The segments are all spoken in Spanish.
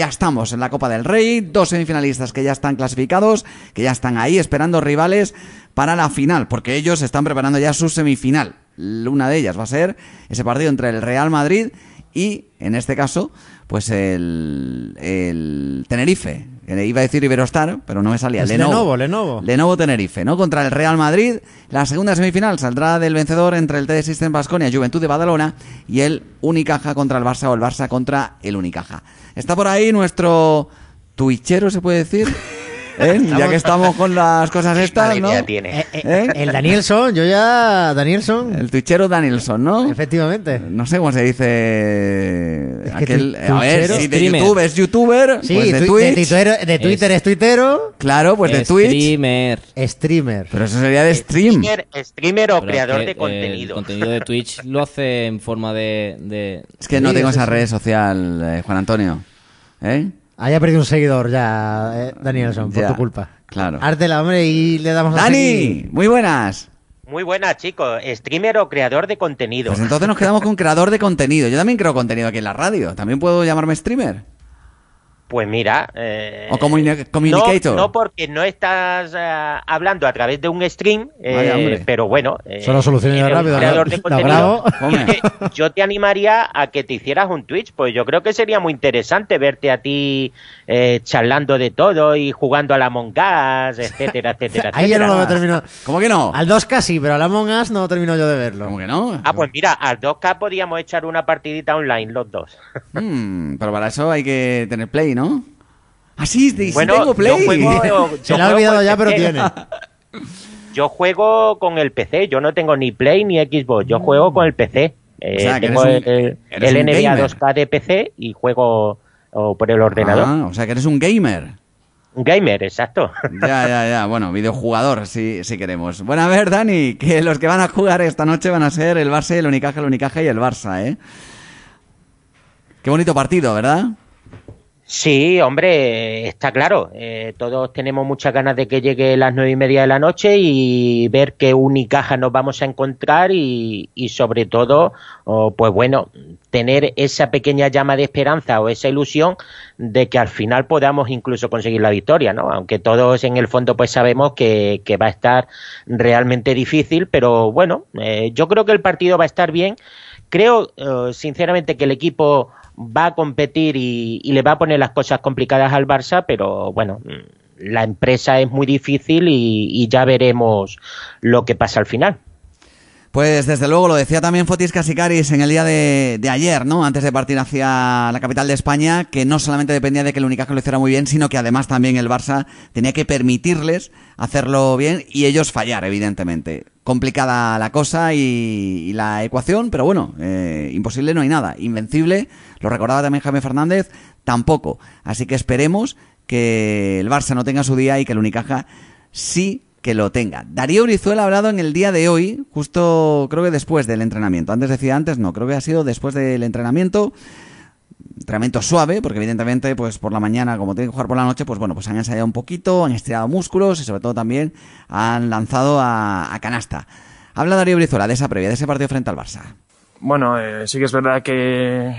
ya estamos en la Copa del Rey, dos semifinalistas que ya están clasificados, que ya están ahí esperando rivales para la final, porque ellos están preparando ya su semifinal. Una de ellas va a ser ese partido entre el Real Madrid y, en este caso, pues el, el Tenerife. Que iba a decir Iberostar, pero no me salía. Es Lenovo, Lenovo. Lenovo Tenerife, ¿no? Contra el Real Madrid. La segunda semifinal saldrá del vencedor entre el TD System Basconia, Juventud de Badalona y el Unicaja contra el Barça o el Barça contra el Unicaja. Está por ahí nuestro twitchero, se puede decir. ¿Eh? Ya que estamos con las cosas estas, ¿no? tiene. Eh, eh, El Danielson, yo ya. Danielson. El twitchero Danielson, ¿no? Efectivamente. No sé cómo se dice. Es que aquel, tu- a ver, si de Streamer. YouTube es youtuber, Sí, pues de twi- Twitch. de, Twitter, de Twitter es, tuitero. Claro, pues de Twitch. Streamer. Streamer. Pero eso sería de stream. Streamer, streamer o Pero es creador que, de contenido. El contenido de Twitch lo hace en forma de. de- Es que no Sí, tengo esa red social, eh, Juan Antonio. ¿Eh? Haya perdido un seguidor ya, eh, Danielson, por Ya, tu culpa. claro. Ártela, hombre, y le damos a Dani, seguir. muy buenas. Muy buena, chicos. Streamer o creador de contenido. Pues entonces nos quedamos con creador de contenido. Yo también creo contenido aquí en la radio. ¿También puedo llamarme streamer? Pues mira. eh, O comuni- communicator. No, no porque no estás eh, hablando a través de un stream, eh, Vaya, pero bueno. eh, Solo soluciones que yo te animaría a que te hicieras un Twitch, pues yo creo que sería muy interesante verte a ti eh, charlando de todo y jugando a la Among Us, etcétera, etcétera. Ahí ya no lo etcétera. he terminado. ¿Cómo que no? Al 2 casi, pero al Among Us no termino yo de verlo. ¿Cómo que no? Ah, pues mira, al 2K podíamos echar una partidita online los dos. Mm, pero para eso hay que tener play, ¿no? Ah, sí, sí, sí Bueno, tengo play. yo juego- Se le ha olvidado ya, pero tiene. Yo juego con el PC, yo no tengo ni Play ni Xbox, yo juego con el PC. Eh, O sea, que tengo eres un- el, eres el NBA gamer. 2K de PC y juego por el ordenador. Ah, o sea que eres un gamer. Un gamer, exacto. Ya, ya, ya. Bueno, videojugador, si, si queremos. Bueno, a ver, Dani, que los que van a jugar esta noche van a ser el Barça, el Unicaja, el Unicaja y el Barça, ¿eh? Qué bonito partido, ¿verdad? Sí, hombre, está claro. Eh, todos tenemos muchas ganas de que llegue las nueve y media de la noche y ver qué Unicaja nos vamos a encontrar y, y sobre todo, pues bueno, tener esa pequeña llama de esperanza o esa ilusión de que al final podamos incluso conseguir la victoria, ¿no? Aunque todos en el fondo pues sabemos que, que va a estar realmente difícil, pero bueno, eh, yo creo que el partido va a estar bien. Creo, eh, sinceramente, que el equipo va a competir y, le va a poner las cosas complicadas al Barça, pero bueno, mm, la empresa es muy difícil y ya veremos lo que pasa al final. Pues desde luego lo decía también Fotis Casicaris en el día de, ayer, ¿no? Antes de partir hacia la capital de España, que no solamente dependía de que el Unicaja lo hiciera muy bien, sino que además también el Barça tenía que permitirles hacerlo bien y ellos fallar, evidentemente. Complicada la cosa y, y la ecuación, pero bueno, eh, imposible no hay nada. Invencible, lo recordaba también Jaime Fernández, tampoco. Así que esperemos que el Barça no tenga su día y que el Unicaja sí que lo tenga. Darío Brizuela ha hablado en el día de hoy, justo creo que después del entrenamiento. Antes decía antes, no, creo que ha sido después del entrenamiento. Entrenamiento suave, porque evidentemente, pues por la mañana, como tienen que jugar por la noche, pues bueno, pues han ensayado un poquito, han estirado músculos y sobre todo también han lanzado a, a canasta. Habla Darío Brizuela de esa previa, de ese partido frente al Barça. Bueno, eh, sí que es verdad que,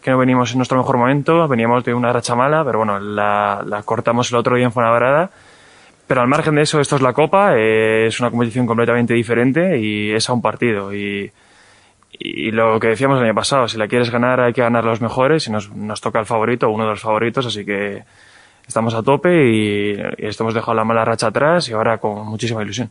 que no venimos en nuestro mejor momento, veníamos de una racha mala, pero bueno, la, cortamos el otro día en Fuenlabrada. Pero al margen de eso, esto es la Copa, eh, es una competición completamente diferente y es a un partido. Y, lo que decíamos el año pasado, si la quieres ganar hay que ganar los mejores y nos, nos toca el favorito, uno de los favoritos, así que estamos a tope y, y esto hemos dejado la mala racha atrás y ahora con muchísima ilusión.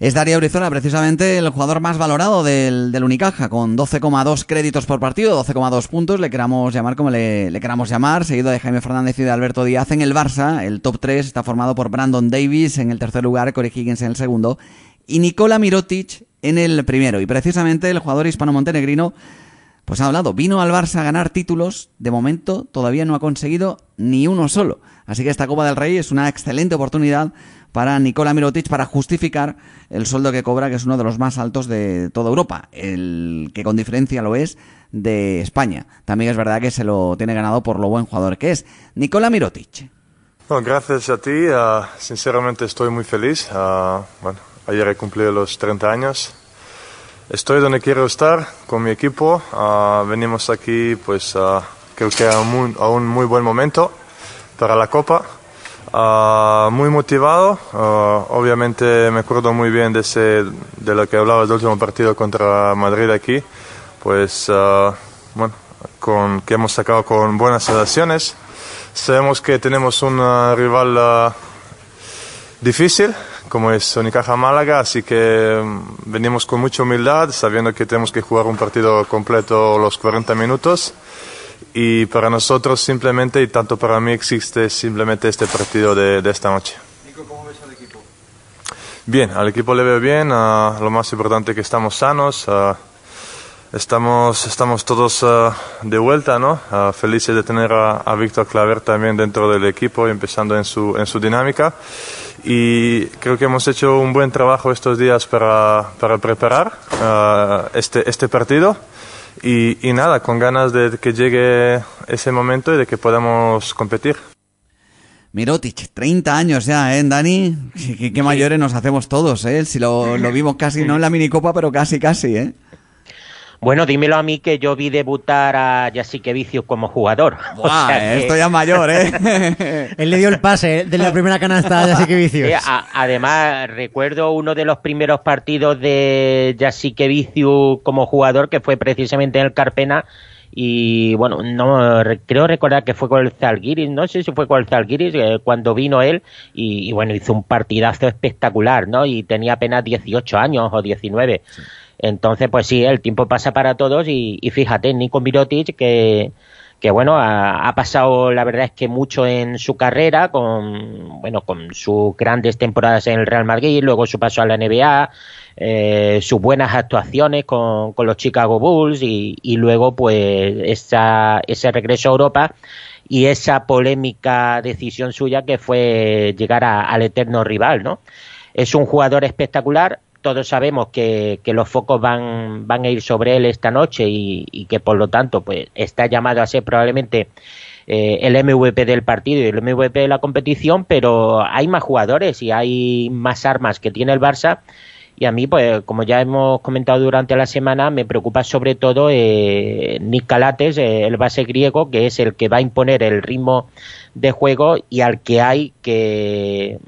Es Darío Brizuela precisamente el jugador más valorado del, del Unicaja, con 12,2 créditos por partido, 12,2 puntos, le queramos llamar como le, le queramos llamar, seguido de Jaime Fernández y de Alberto Díaz en el Barça. El top 3 está formado por Brandon Davis en el tercer lugar, Corey Higgins en el segundo y Nikola Mirotic en el primero. Y precisamente el jugador hispano-montenegrino pues ha hablado, vino al Barça a ganar títulos, de momento todavía no ha conseguido ni uno solo. Así que esta Copa del Rey es una excelente oportunidad para Nikola Mirotic para justificar el sueldo que cobra, que es uno de los más altos de toda Europa, el que con diferencia lo es de España. También es verdad que se lo tiene ganado por lo buen jugador que es. Nikola Mirotic. Bueno, gracias a ti. ah, sinceramente estoy muy feliz. Ah, bueno, ayer he cumplido los 30 años. Estoy donde quiero estar con mi equipo. Ah, venimos aquí, pues, creo que a un, a un muy buen momento para la Copa. Ah, muy motivado, ah, obviamente me acuerdo muy bien de, ese, de lo que hablaba del último partido contra Madrid aquí, pues ah, bueno, con, que hemos sacado con buenas sensaciones. Sabemos que tenemos un rival difícil, como es Unicaja Málaga, así que mm, venimos con mucha humildad, sabiendo que tenemos que jugar un partido completo los 40 minutos. Y para nosotros simplemente, y tanto para mí, existe simplemente este partido de, de esta noche. Bien, al equipo le veo bien, ah, lo más importante que estamos sanos, ah, estamos, estamos todos ah, de vuelta, ¿no? Felices de tener a, a Víctor Claver también dentro del equipo, empezando en su, en su dinámica. Y creo que hemos hecho un buen trabajo estos días para, para preparar este, este partido. Y, y nada, con ganas de que llegue ese momento y de que podamos competir. Mirotic, 30 años ya, ¿eh, Dani? Qué, qué mayores nos hacemos todos, ¿eh? Si lo, lo vimos casi, no en la minicopa, pero casi, casi, ¿eh? Bueno, dímelo a mí que yo vi debutar a Jasique Vicius como jugador. O Buah, sea que- esto ya es mayor, ¿eh? Él le dio el pase de la primera canasta, ya sé que vicios. Eh, a- además, recuerdo uno de los primeros partidos de Jasique Vicius como jugador que fue precisamente en el Carpena. Y bueno, no re- creo recordar que fue con el Zalgiris, no sé si fue con el Zalgiris eh, cuando vino él y, y bueno, hizo un partidazo espectacular, ¿no? Y tenía apenas 18 años o 19. Entonces, pues sí, el tiempo pasa para todos y, y fíjate, Nico Mirotic que, que bueno, ha, pasado la verdad es que mucho en su carrera con, bueno, con sus grandes temporadas en el Real Madrid, luego su paso a la NBA, eh, sus buenas actuaciones con, con los Chicago Bulls y, y luego pues esa, ese regreso a Europa y esa polémica decisión suya que fue llegar al eterno rival, ¿no? Es un jugador espectacular. Todos sabemos que, que los focos van, van a ir sobre él esta noche y, que por lo tanto pues está llamado a ser probablemente eh, el MVP del partido y el MVP de la competición, pero hay más jugadores y hay más armas que tiene el Barça. Y a mí, pues, como ya hemos comentado durante la semana, me preocupa sobre todo eh, Nick Calates, eh, el base griego, que es el que va a imponer el ritmo de juego y al que hay que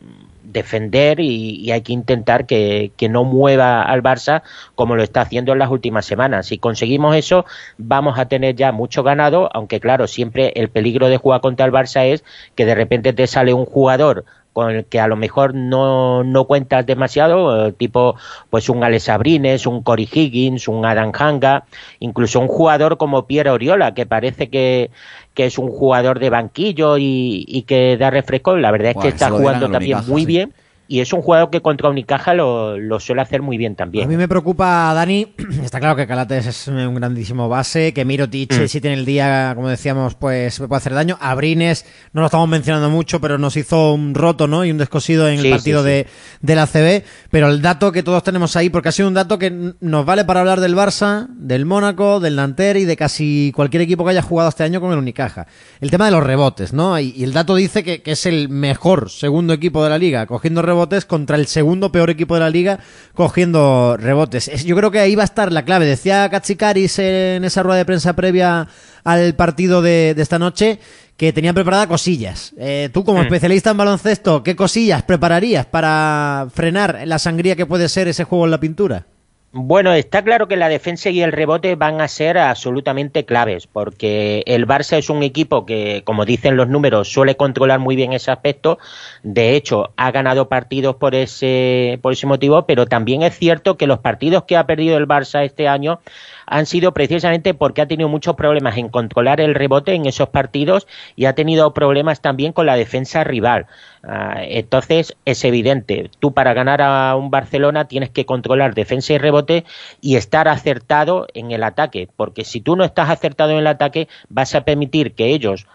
defender y, hay que intentar que, que no mueva al Barça como lo está haciendo en las últimas semanas. Si conseguimos eso, vamos a tener ya mucho ganado, aunque claro, siempre el peligro de jugar contra el Barça es que de repente te sale un jugador con el que a lo mejor no, no cuentas demasiado, eh, tipo pues un Alex Abrines, un Cory Higgins, un Adam Hanga, incluso un jugador como Pierre Oriola, que parece que, que es un jugador de banquillo y, y que da refresco, la verdad es que está jugando también Unicaja, muy sí. bien y es un jugador que contra Unicaja lo, lo suele hacer muy bien A también. mí me preocupa, Dani, está claro que Calates es un grandísimo base, que Mirotic, Mm. si tiene el día, como decíamos, pues puede hacer daño. Abrines, no lo estamos mencionando mucho, pero nos hizo un roto, ¿no? Y un descosido en Sí, el partido sí, sí. de, de la CB. Pero el dato que todos tenemos ahí, porque ha sido un dato que nos vale para hablar del Barça, del Mónaco, del Nanterre y de casi cualquier equipo que haya jugado este año con el Unicaja. El tema de los rebotes, ¿no? Y, y el dato dice que, que es el mejor segundo equipo de la liga cogiendo rebotes contra el segundo peor equipo de la liga cogiendo rebotes. Es- yo creo que ahí va a estar la clave. Decía Katsikaris en esa rueda de prensa previa al partido de, de esta noche que tenía preparada cosillas. Eh, tú como especialista en baloncesto, ¿qué cosillas prepararías para frenar la sangría que puede ser ese juego en la pintura? Bueno, está claro que la defensa y el rebote van a ser absolutamente claves, porque el Barça es un equipo que, como dicen los números, suele controlar muy bien ese aspecto. De hecho, ha ganado partidos por ese, por ese motivo, pero también es cierto que los partidos que ha perdido el Barça este año han sido precisamente porque ha tenido muchos problemas en controlar el rebote en esos partidos y ha tenido problemas también con la defensa rival. Ah, entonces es evidente, tú para ganar a un Barcelona tienes que controlar defensa y rebote y estar acertado en el ataque, porque si tú no estás acertado en el ataque vas a permitir que ellos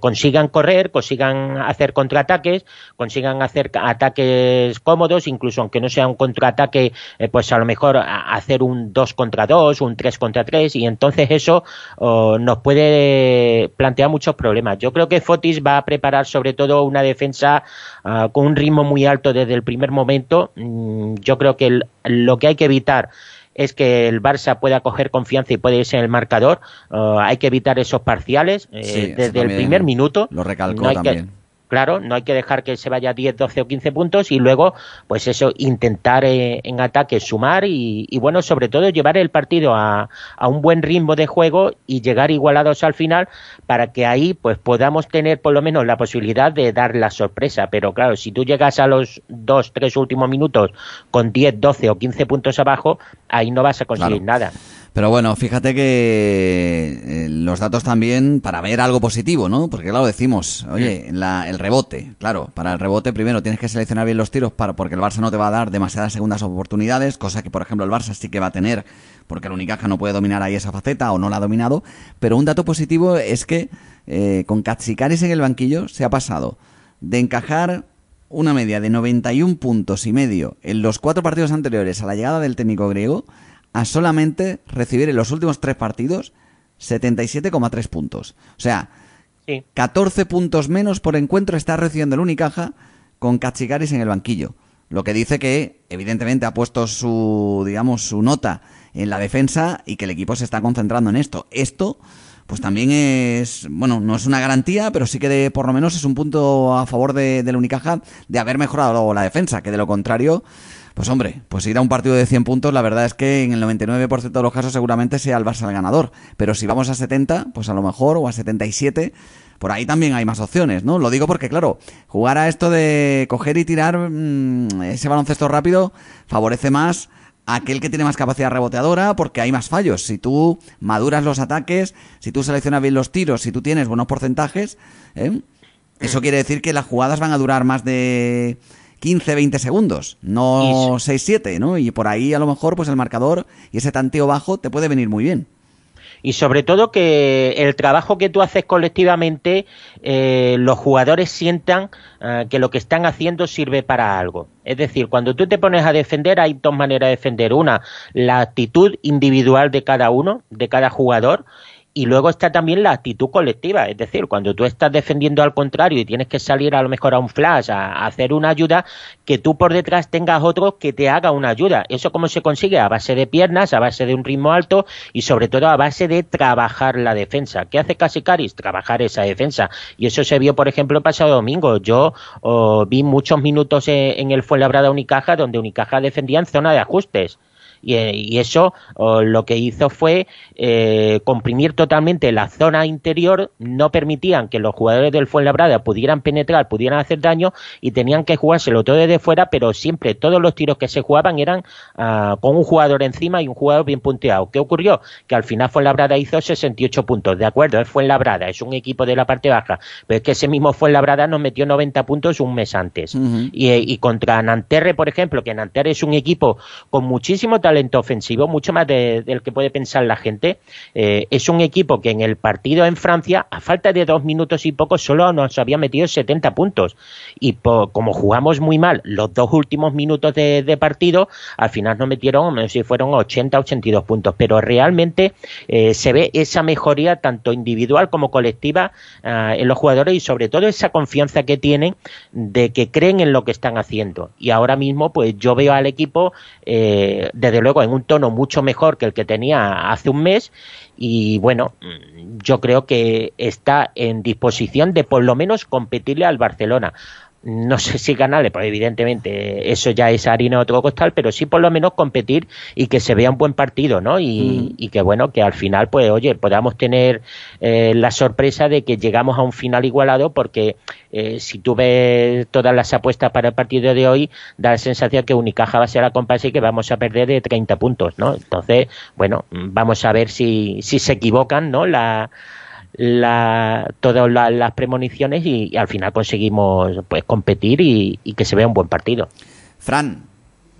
consigan correr, consigan hacer contraataques, consigan hacer ataques cómodos, incluso aunque no sea un contraataque, eh, pues a lo mejor hacer un 2 contra 2, un 3 contra 3 y entonces eso oh, nos puede plantear muchos problemas. Yo creo que Fotis va a preparar sobre todo una defensa ah, con un ritmo muy alto desde el primer momento. Mm, yo creo que el- lo que hay que evitar es que el Barça pueda coger confianza y puede irse en el marcador. Uh, hay que evitar esos parciales eh, Sí, desde el primer minuto. Lo recalcó No hay que- también. Claro, no hay que dejar que se vaya 10, 12 o 15 puntos y luego, pues eso, intentar eh, en ataque sumar y, y, bueno, sobre todo llevar el partido a, a un buen ritmo de juego y llegar igualados al final para que ahí pues podamos tener por lo menos la posibilidad de dar la sorpresa. Pero claro, si tú llegas a los dos, tres últimos minutos con 10, 12 o 15 puntos abajo, ahí no vas a conseguir Claro. nada. Pero bueno, fíjate que eh, los datos también para ver algo positivo, ¿no? Porque claro, decimos, oye, la- el rebote, claro, para el rebote primero tienes que seleccionar bien los tiros para, porque el Barça no te va a dar demasiadas segundas oportunidades, cosa que por ejemplo el Barça sí que va a tener, porque el Unicaja no puede dominar ahí esa faceta o no la ha dominado. Pero un dato positivo es que eh, con Katsikaris en el banquillo se ha pasado de encajar una media de 91 puntos y medio en los cuatro partidos anteriores a la llegada del técnico griego a solamente recibir en los últimos tres partidos 77,3 puntos. O sea, Sí. 14 puntos menos por encuentro está recibiendo el Unicaja con Katsikaris en el banquillo. Lo que dice que, evidentemente, ha puesto su, digamos, su nota en la defensa y que el equipo se está concentrando en esto. Esto, pues también es, bueno, no es una garantía, pero sí que de- por lo menos es un punto a favor de, del Unicaja de haber mejorado la defensa, que de lo contrario, pues hombre, pues ir a un partido de 100 puntos, la verdad es que en el 99% de los casos seguramente sea el Barça el ganador. Pero si vamos a 70, pues a lo mejor, o a 77, por ahí también hay más opciones, ¿no? Lo digo porque, claro, jugar a esto de coger y tirar mm, ese baloncesto rápido favorece más a aquel que tiene más capacidad reboteadora porque hay más fallos. Si tú maduras los ataques, si tú seleccionas bien los tiros, si tú tienes buenos porcentajes, ¿eh? eso quiere decir que las jugadas van a durar más de 15, 20 segundos, no 6, 7, ¿no? Y por ahí a lo mejor pues el marcador y ese tanteo bajo te puede venir muy bien. y sobre todo que el trabajo que tú haces colectivamente eh, los jugadores sientan eh, que lo que están haciendo sirve para algo. Es decir, cuando tú te pones a defender hay dos maneras de defender. Una, la actitud individual de cada uno, de cada jugador. Y luego está también la actitud colectiva, es decir, cuando tú estás defendiendo al contrario y tienes que salir a lo mejor a un flash, a, hacer una ayuda, que tú por detrás tengas otro que te haga una ayuda. ¿Eso cómo se consigue? A base de piernas, a base de un ritmo alto y sobre todo a base de trabajar la defensa. ¿Qué hace Casicaris? Trabajar esa defensa. Y eso se vio, por ejemplo, el pasado domingo. Yo oh, vi muchos minutos en, en el Fuenlabrada Unicaja donde Unicaja defendía en zona de ajustes. Y, eh, y eso lo que hizo fue eh, comprimir totalmente la zona interior, no permitían que los jugadores del Fuenlabrada pudieran penetrar, pudieran hacer daño y tenían que jugárselo todo desde fuera, pero siempre todos los tiros que se jugaban eran ah, con un jugador encima y un jugador bien punteado. ¿Qué ocurrió? Que al final Fuenlabrada hizo 68 puntos, de acuerdo, es Fuenlabrada, es un equipo de la parte baja, pero es que ese mismo Fuenlabrada nos metió 90 puntos un mes antes. Y, y contra Nanterre, por ejemplo, que Nanterre es un equipo con muchísimo talento ofensivo, mucho más de- del que puede pensar la gente. Eh, es un equipo que en el partido en Francia, a falta de dos minutos y poco, solo nos había metido 70 puntos. Y po- como jugamos muy mal los dos últimos minutos de, partido, al final nos metieron, no si fueron 80, 82 puntos. Pero realmente eh, se ve esa mejoría tanto individual como colectiva ah, en los jugadores y sobre todo esa confianza que tienen de que creen en lo que están haciendo. Y ahora mismo, pues yo veo al equipo, eh, desde luego, en un tono mucho mejor que el que tenía hace un mes. Y bueno, yo creo que está en disposición de por lo menos competirle al Barcelona. No sé si ganarle, pues evidentemente eso ya es harina de otro costal, pero sí por lo menos competir y que se vea un buen partido, ¿no? Y, y que bueno, que al final, pues oye, podamos tener eh, la sorpresa de que llegamos a un final igualado, porque eh, si tú ves todas las apuestas para el partido de hoy, da la sensación que Unicaja va a ser la compás y que vamos a perder de 30 puntos, ¿no? Entonces, bueno, vamos a ver si, si se equivocan, ¿no? La, la, todas la- las premoniciones y, y al final conseguimos pues competir y, y que se vea un buen partido. Fran,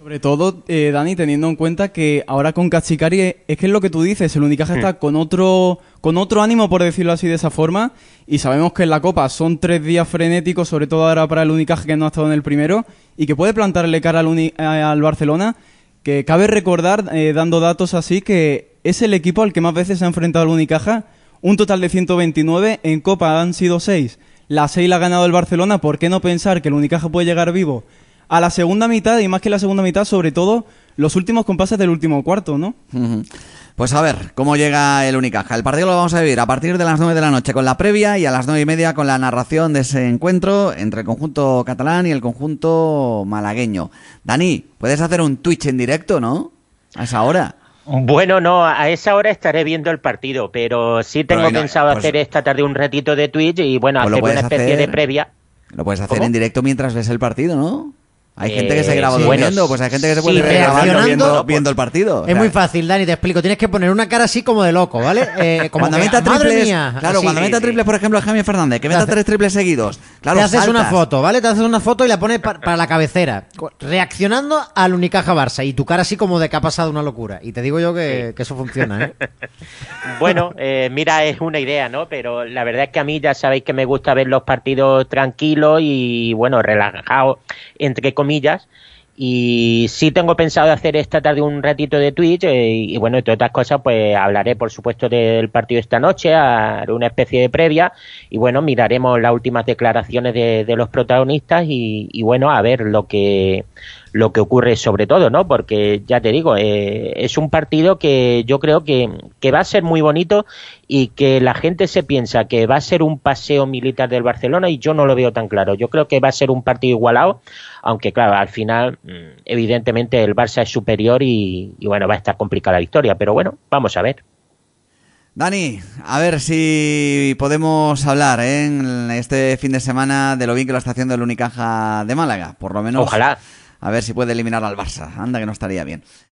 Sobre todo, eh, Dani, teniendo en cuenta que ahora con Kachikari es es que es lo que tú dices, el Unicaja está con otro, con otro ánimo, por decirlo así de esa forma, y sabemos que en la Copa son tres días frenéticos, sobre todo ahora para el Unicaja que no ha estado en el primero, y que puede plantarle cara al, Uni- al Barcelona, que cabe recordar, eh, dando datos así, que es el equipo al que más veces se ha enfrentado el Unicaja, un total de 129, en Copa han sido 6, la 6 la ha ganado el Barcelona, ¿por qué no pensar que el Unicaja puede llegar vivo a la segunda mitad y más que la segunda mitad, sobre todo los últimos compases del último cuarto, ¿no? Pues a ver, ¿cómo llega el Unicaja? El partido lo vamos a vivir a partir de las 9 de la noche con la previa y a las 9 y media con la narración de ese encuentro entre el conjunto catalán y el conjunto malagueño. Dani, puedes hacer un Twitch en directo, ¿no? A esa hora. Bueno, no, a esa hora estaré viendo el partido, pero sí tengo pensado pues- hacer esta tarde un ratito de Twitch y bueno, Pues hacer una especie de previa. Lo puedes hacer ¿Cómo? en directo mientras ves el partido, ¿no? Hay gente que se Eh, graba sí. durmiendo, Bueno, pues hay gente que se sí, puede grabar reaccionando. viendo, viendo el partido. O Es sea, muy fácil, Dani, te explico. Tienes que poner una cara así como de loco, ¿vale? Eh, como Cuando meta ¡madre triples, mía! claro, Así. cuando meta triples, por ejemplo, Jaime Fernández, que meta tres triples seguidos. Claro, te haces una foto, ¿vale? Te haces una foto y la pones pa- para la cabecera, reaccionando al Unicaja Barça y tu cara así como de que ha pasado una locura. Y te digo yo que, que eso funciona, ¿eh? Bueno, eh, mira, es una idea, ¿no? Pero la verdad es que a mí ya sabéis que me gusta ver los partidos tranquilos y, bueno, relajados, entre comillas. Y sí tengo pensado hacer esta tarde un ratito de Twitch eh, y, bueno, entre otras cosas, pues hablaré, por supuesto, del partido esta noche, haré una especie de previa y, bueno, miraremos las últimas declaraciones de, de los protagonistas y, y, bueno, a ver lo que lo que ocurre sobre todo, ¿no? Porque ya te digo, eh, es un partido que yo creo que, que va a ser muy bonito y que la gente se piensa que va a ser un paseo militar del Barcelona y yo no lo veo tan claro. Yo creo que va a ser un partido igualado, aunque claro, al final, mm, evidentemente el Barça es superior y, y bueno, va a estar complicada la victoria, pero bueno, vamos a ver. Dani, a ver si podemos hablar ¿eh? en este fin de semana de lo bien que lo está haciendo el Unicaja de Málaga. Por lo menos. Ojalá. A ver si puede eliminar al Barça. Anda que no estaría bien.